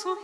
zu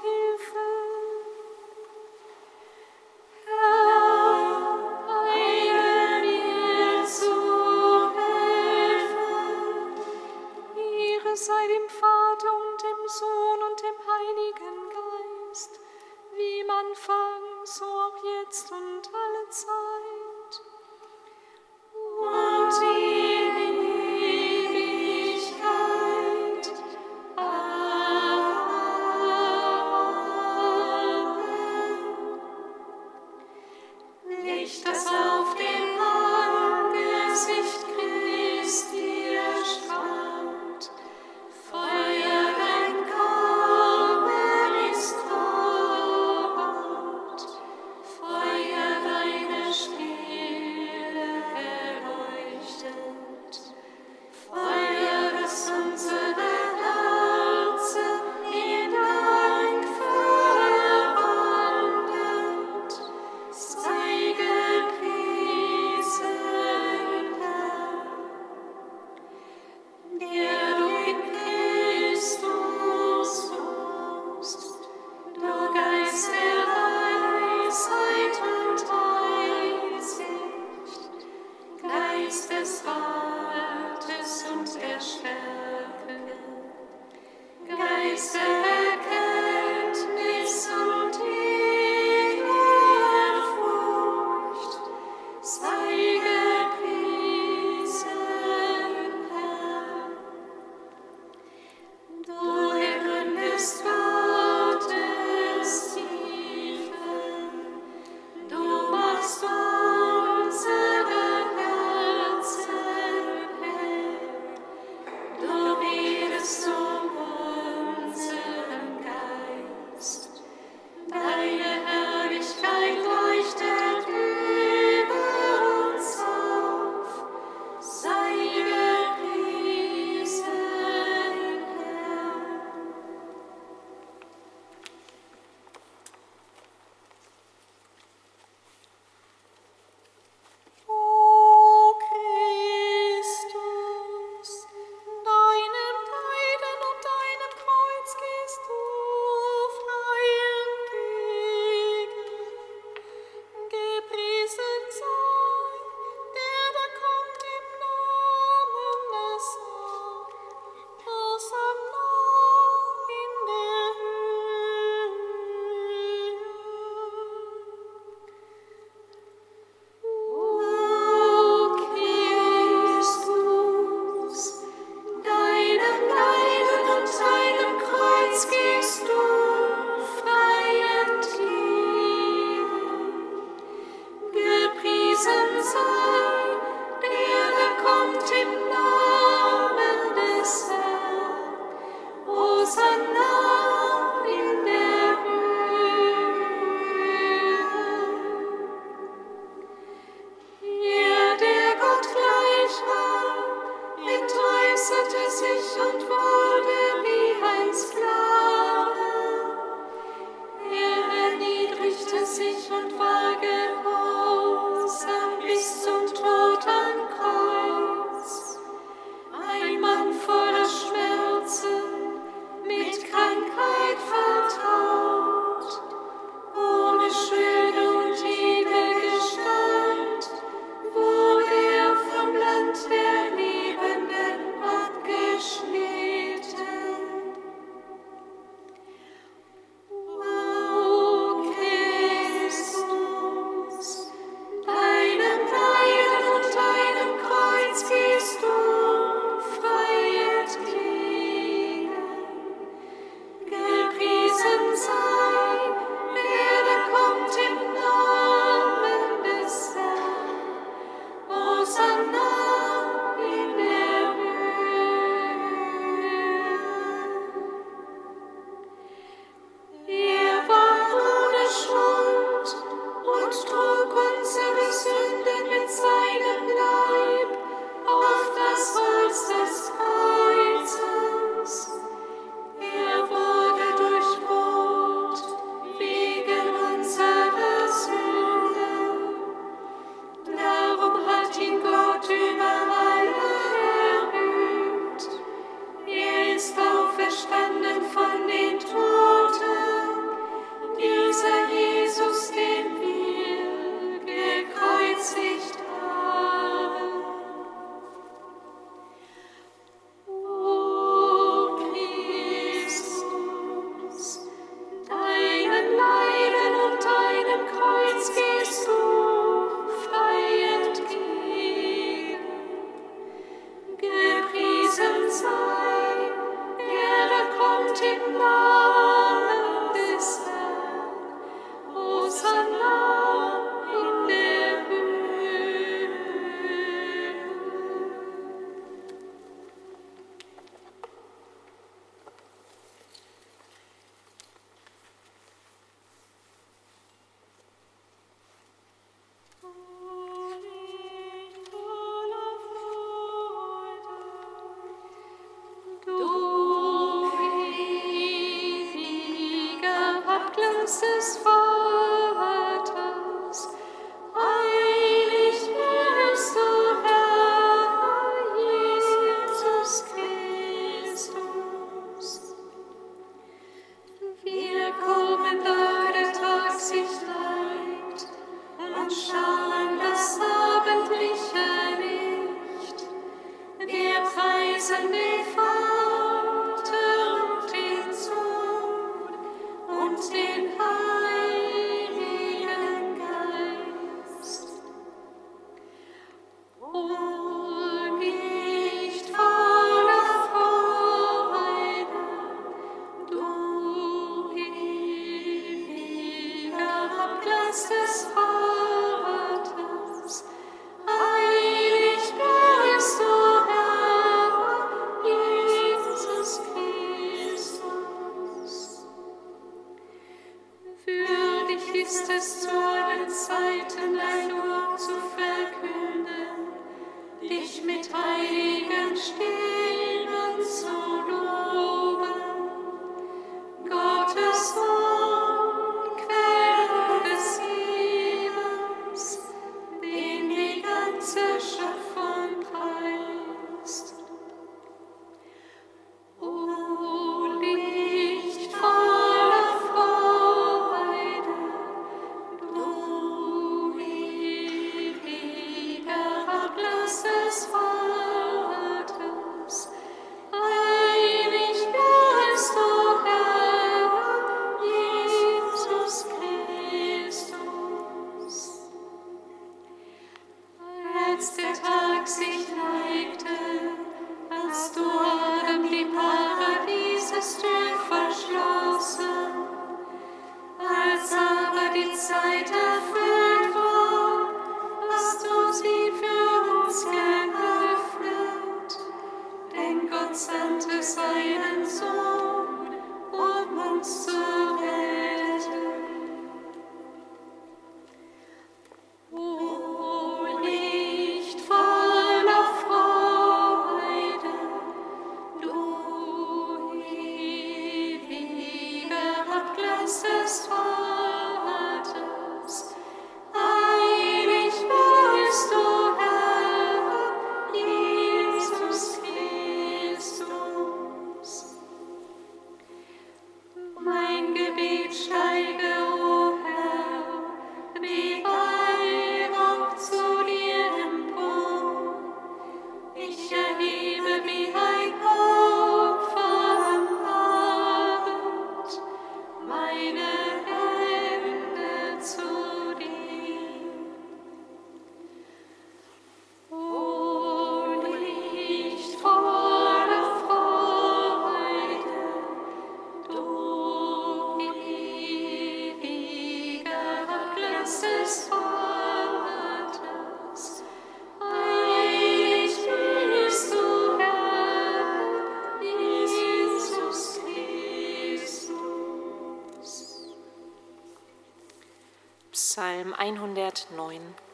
109.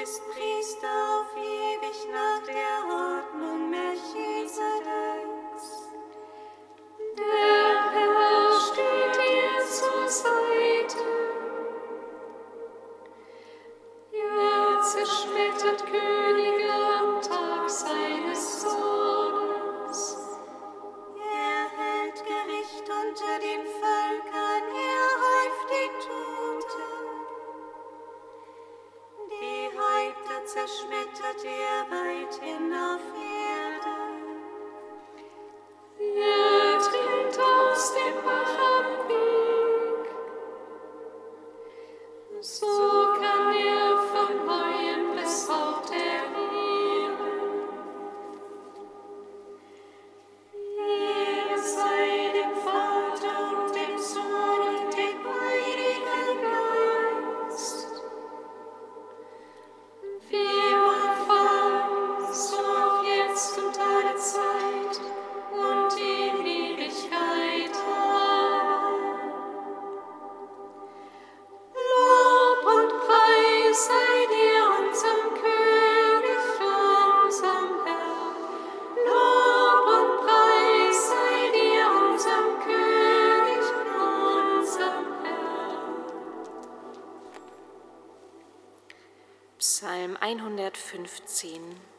bist Priester auf ewig nach der Ordnung Melchisedek. scene.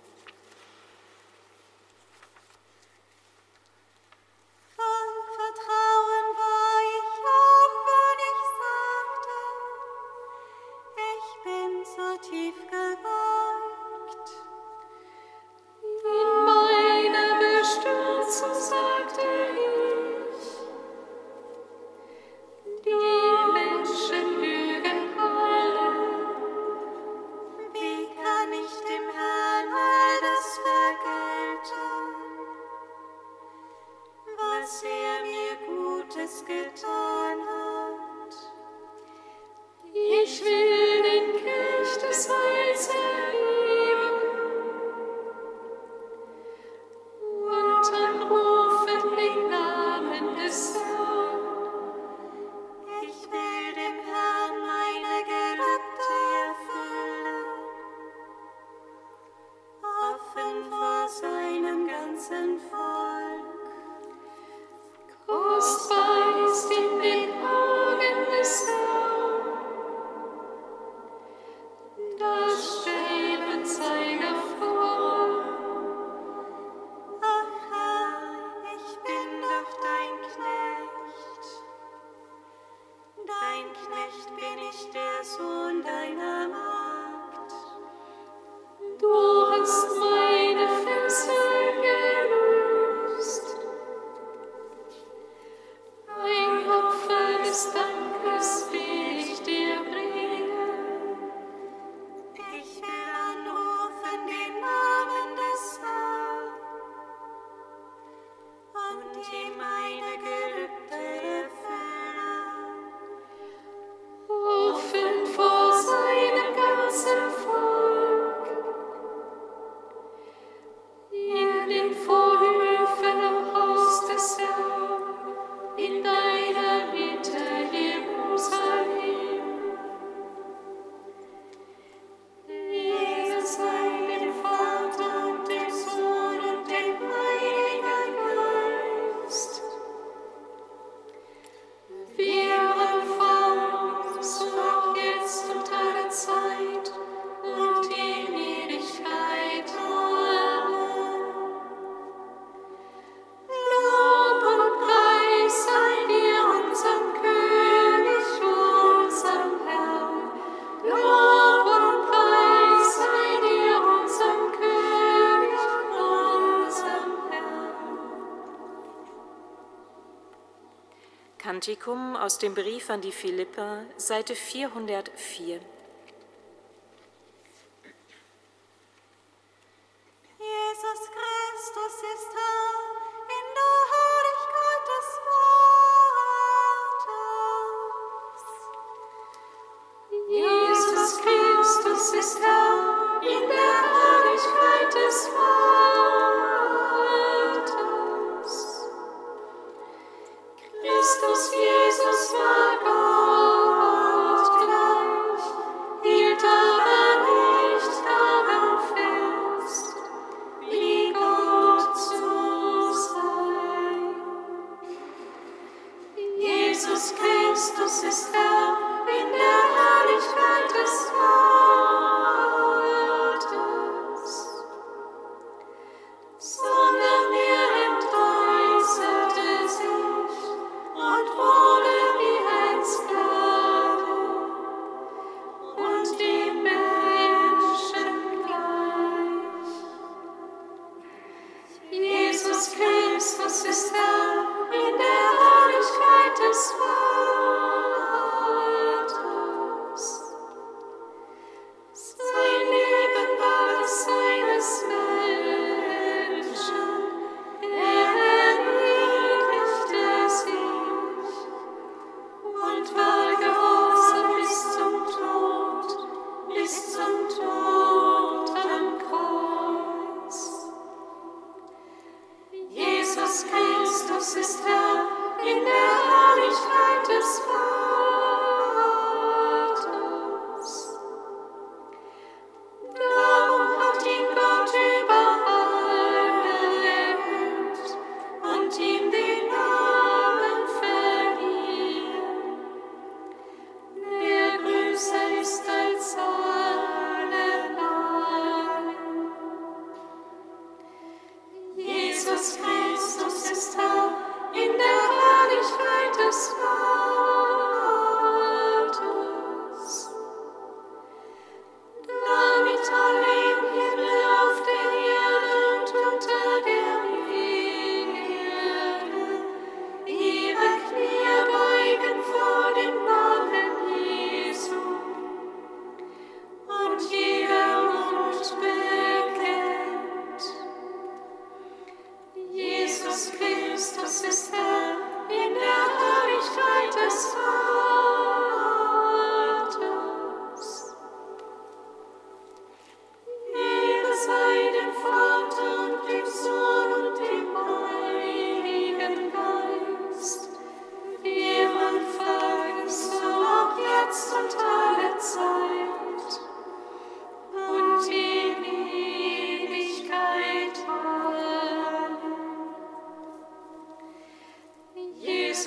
Kantikum aus dem Brief an die Philipper, Seite 404.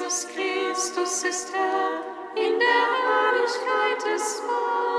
Jesus Christus ist Herr in der Herrlichkeit des Vaters.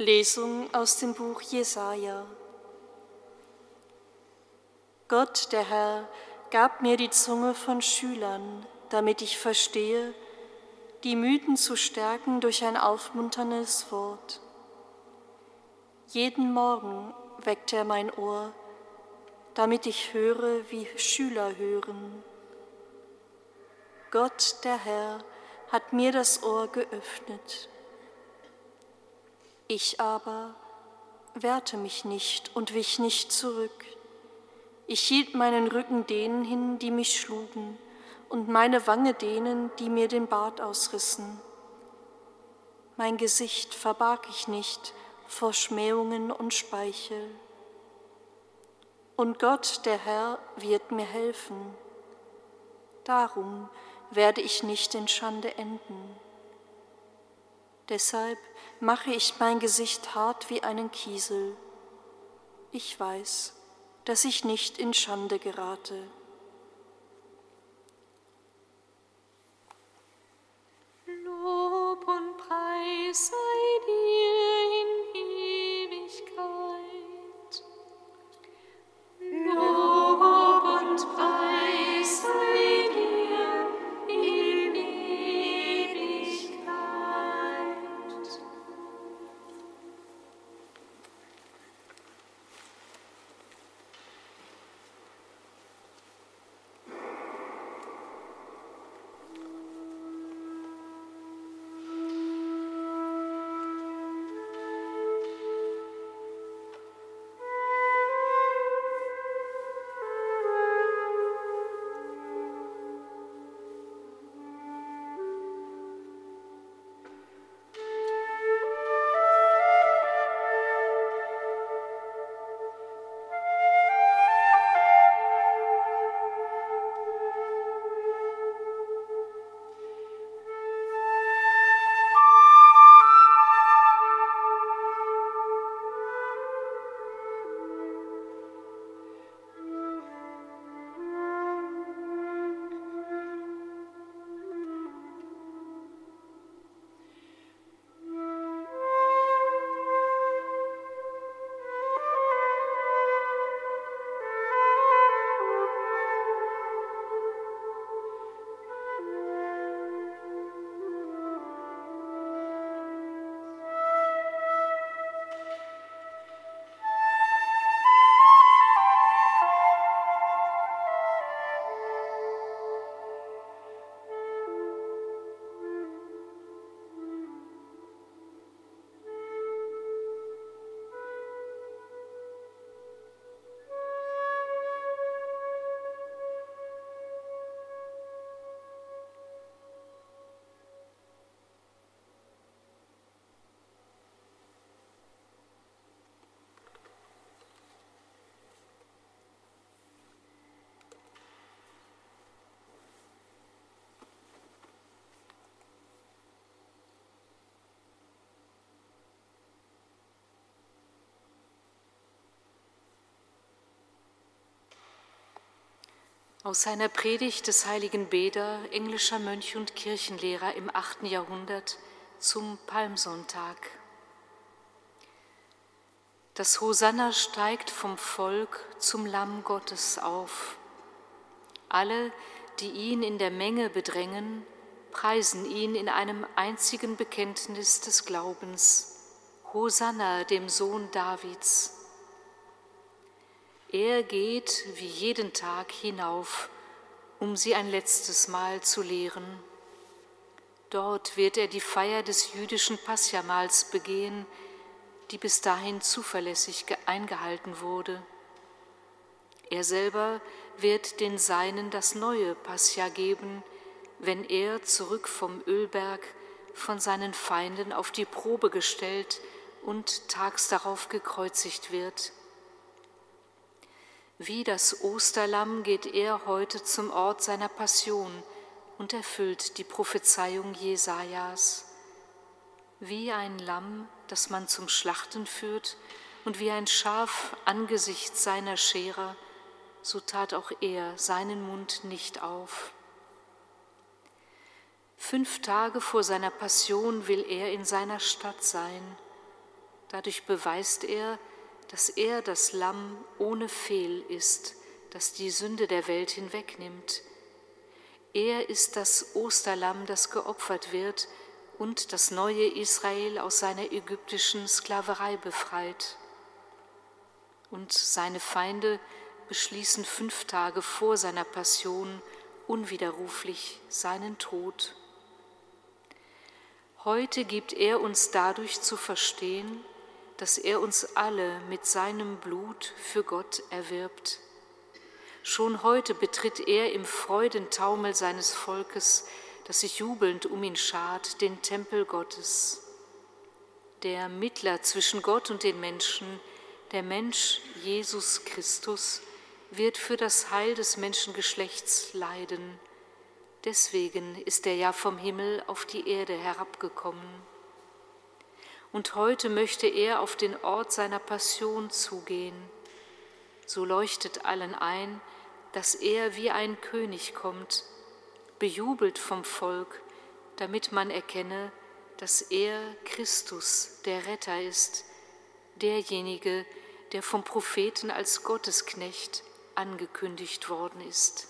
Lesung aus dem Buch Jesaja. Gott, der Herr, gab mir die Zunge von Schülern, damit ich verstehe, die Müden zu stärken durch ein aufmunterndes Wort. Jeden Morgen weckt er mein Ohr, damit ich höre, wie Schüler hören. Gott, der Herr, hat mir das Ohr geöffnet. Ich aber wehrte mich nicht und wich nicht zurück. Ich hielt meinen Rücken denen hin, die mich schlugen, und meine Wange denen, die mir den Bart ausrissen. Mein Gesicht verbarg ich nicht vor Schmähungen und Speichel. Und Gott, der Herr, wird mir helfen. Darum werde ich nicht in Schande enden. Deshalb mache ich mein Gesicht hart wie einen Kiesel. Ich weiß, dass ich nicht in Schande gerate. Lob und Aus seiner Predigt des heiligen Beda, englischer Mönch und Kirchenlehrer im 8. Jahrhundert zum Palmsonntag. Das Hosanna steigt vom Volk zum Lamm Gottes auf. Alle, die ihn in der Menge bedrängen, preisen ihn in einem einzigen Bekenntnis des Glaubens. Hosanna dem Sohn Davids. Er geht wie jeden Tag hinauf, um sie ein letztes Mal zu lehren. Dort wird er die Feier des jüdischen Paschamals begehen, die bis dahin zuverlässig eingehalten wurde. Er selber wird den Seinen das neue Pascha geben, wenn er zurück vom Ölberg von seinen Feinden auf die Probe gestellt und tags darauf gekreuzigt wird. Wie das Osterlamm geht er heute zum Ort seiner Passion und erfüllt die Prophezeiung Jesajas. Wie ein Lamm, das man zum Schlachten führt, und wie ein Schaf angesichts seiner Scherer, so tat auch er seinen Mund nicht auf. Fünf Tage vor seiner Passion will er in seiner Stadt sein. Dadurch beweist er, dass er das Lamm ohne Fehl ist, das die Sünde der Welt hinwegnimmt. Er ist das Osterlamm, das geopfert wird und das neue Israel aus seiner ägyptischen Sklaverei befreit. Und seine Feinde beschließen fünf Tage vor seiner Passion unwiderruflich seinen Tod. Heute gibt er uns dadurch zu verstehen, dass er uns alle mit seinem Blut für Gott erwirbt. Schon heute betritt er im Freudentaumel seines Volkes, das sich jubelnd um ihn schart, den Tempel Gottes. Der Mittler zwischen Gott und den Menschen, der Mensch Jesus Christus, wird für das Heil des Menschengeschlechts leiden. Deswegen ist er ja vom Himmel auf die Erde herabgekommen. Und heute möchte er auf den Ort seiner Passion zugehen. So leuchtet allen ein, dass er wie ein König kommt, bejubelt vom Volk, damit man erkenne, dass er Christus, der Retter ist, derjenige, der vom Propheten als Gottesknecht angekündigt worden ist.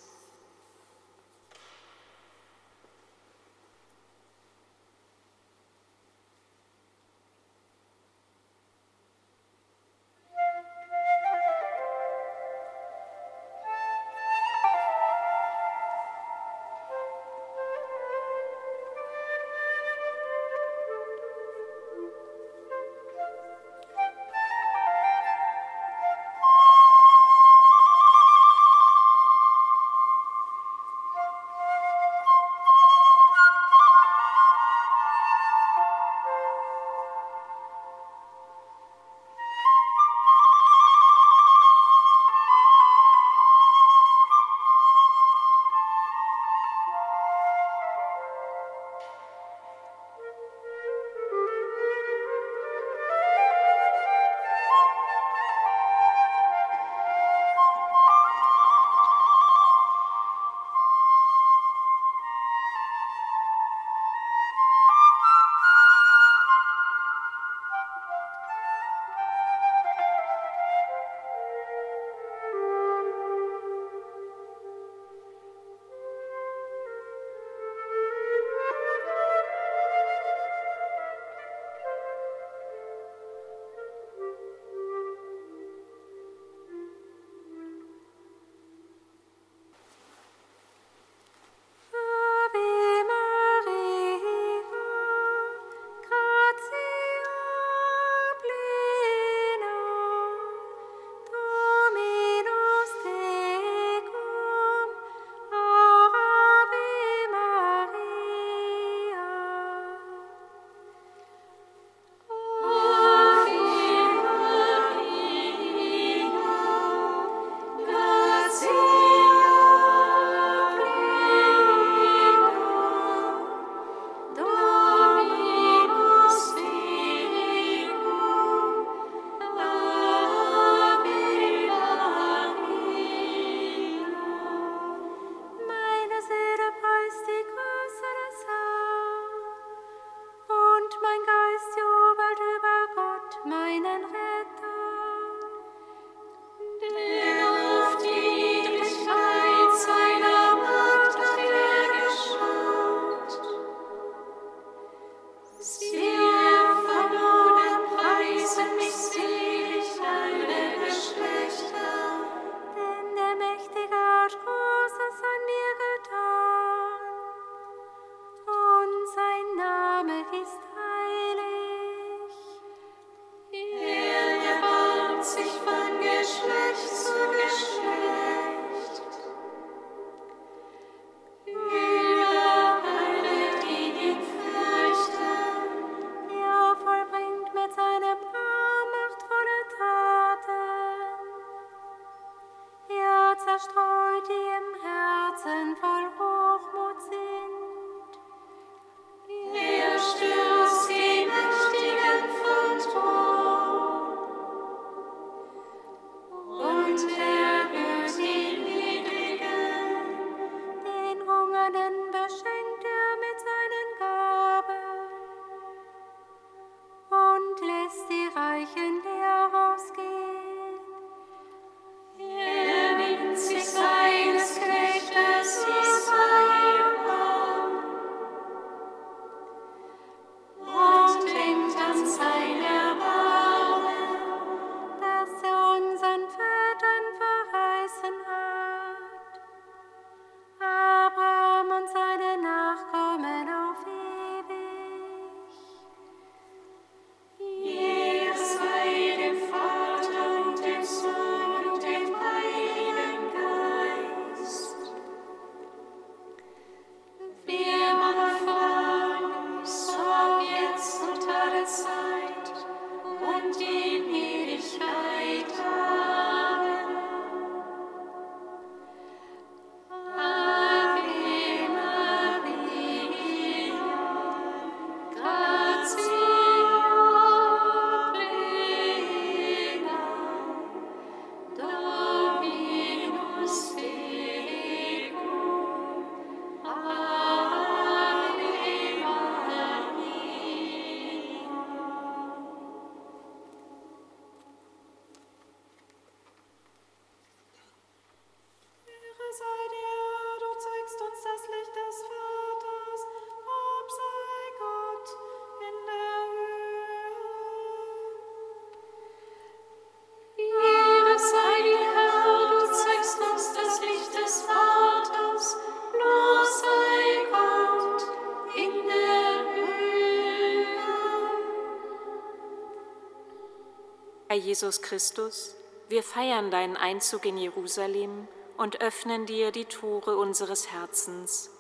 Jesus Christus, wir feiern deinen Einzug in Jerusalem und öffnen dir die Tore unseres Herzens.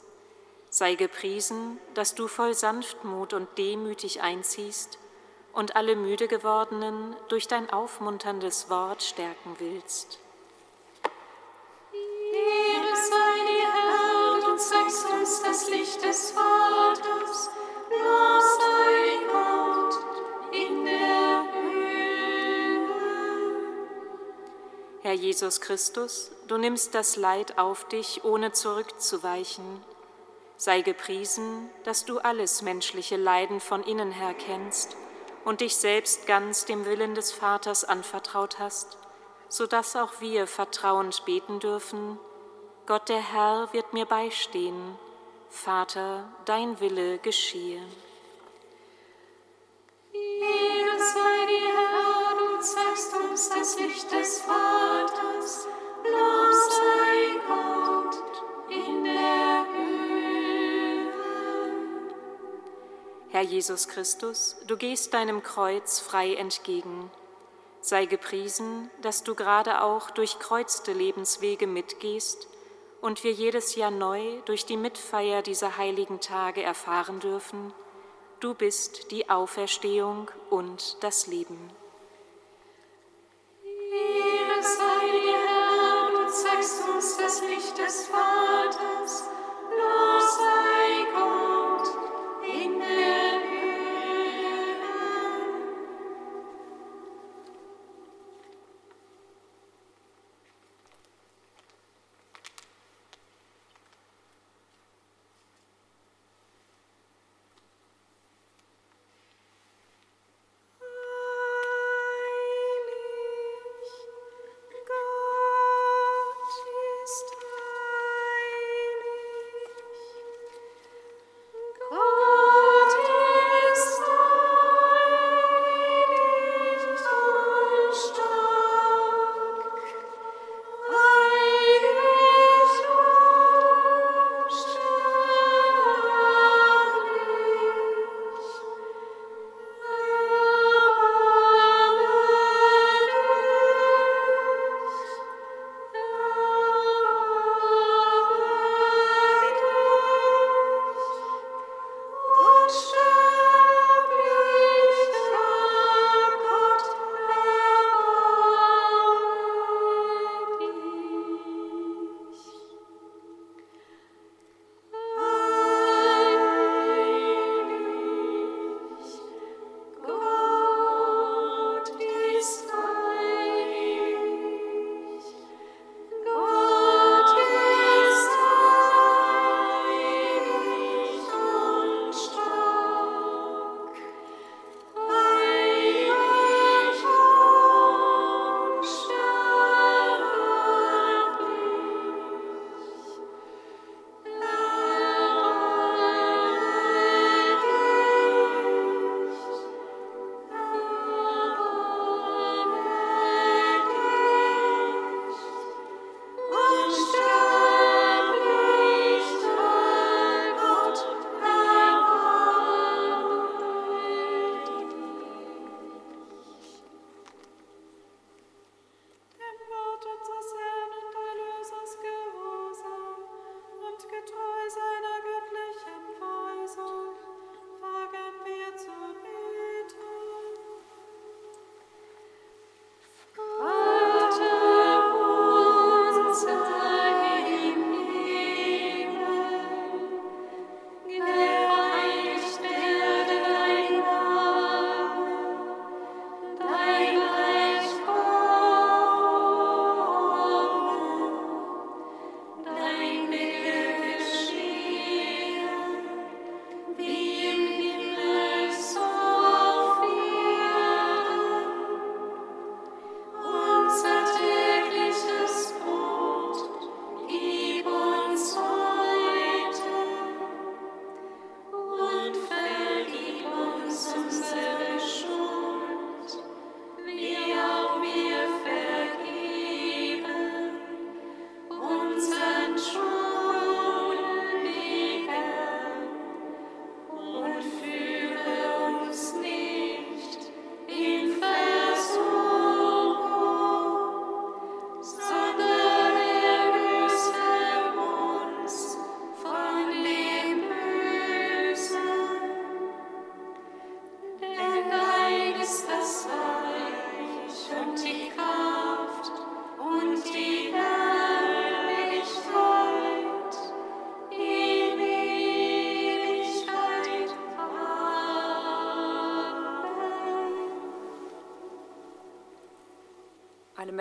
Sei gepriesen, dass du voll Sanftmut und demütig einziehst und alle müde gewordenen durch dein aufmunterndes Wort stärken willst. Herr Jesus Christus, du nimmst das Leid auf dich, ohne zurückzuweichen. Sei gepriesen, dass du alles menschliche Leiden von innen her kennst und dich selbst ganz dem Willen des Vaters anvertraut hast, so dass auch wir vertrauend beten dürfen, Gott der Herr wird mir beistehen, Vater, dein Wille geschehe. Ehre sei dir, Herr, Herr Jesus Christus, du gehst deinem Kreuz frei entgegen. Sei gepriesen, dass du gerade auch durch kreuzte Lebenswege mitgehst und wir jedes Jahr neu durch die Mitfeier dieser heiligen Tage erfahren dürfen, du bist die Auferstehung und das Leben. Das Licht des Vaters. Los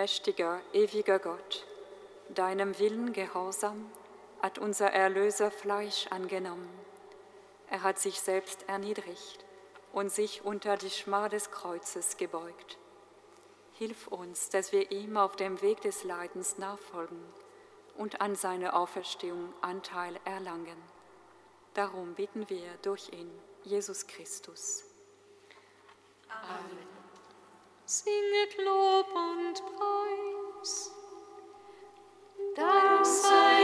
allmächtiger, ewiger Gott, deinem Willen gehorsam hat unser Erlöser Fleisch angenommen. Er hat sich selbst erniedrigt und sich unter die Schmach des Kreuzes gebeugt. Hilf uns, dass wir ihm auf dem Weg des Leidens nachfolgen und an seiner Auferstehung Anteil erlangen. Darum bitten wir durch ihn, Jesus Christus. Amen singet Lob und Preis. Dank sei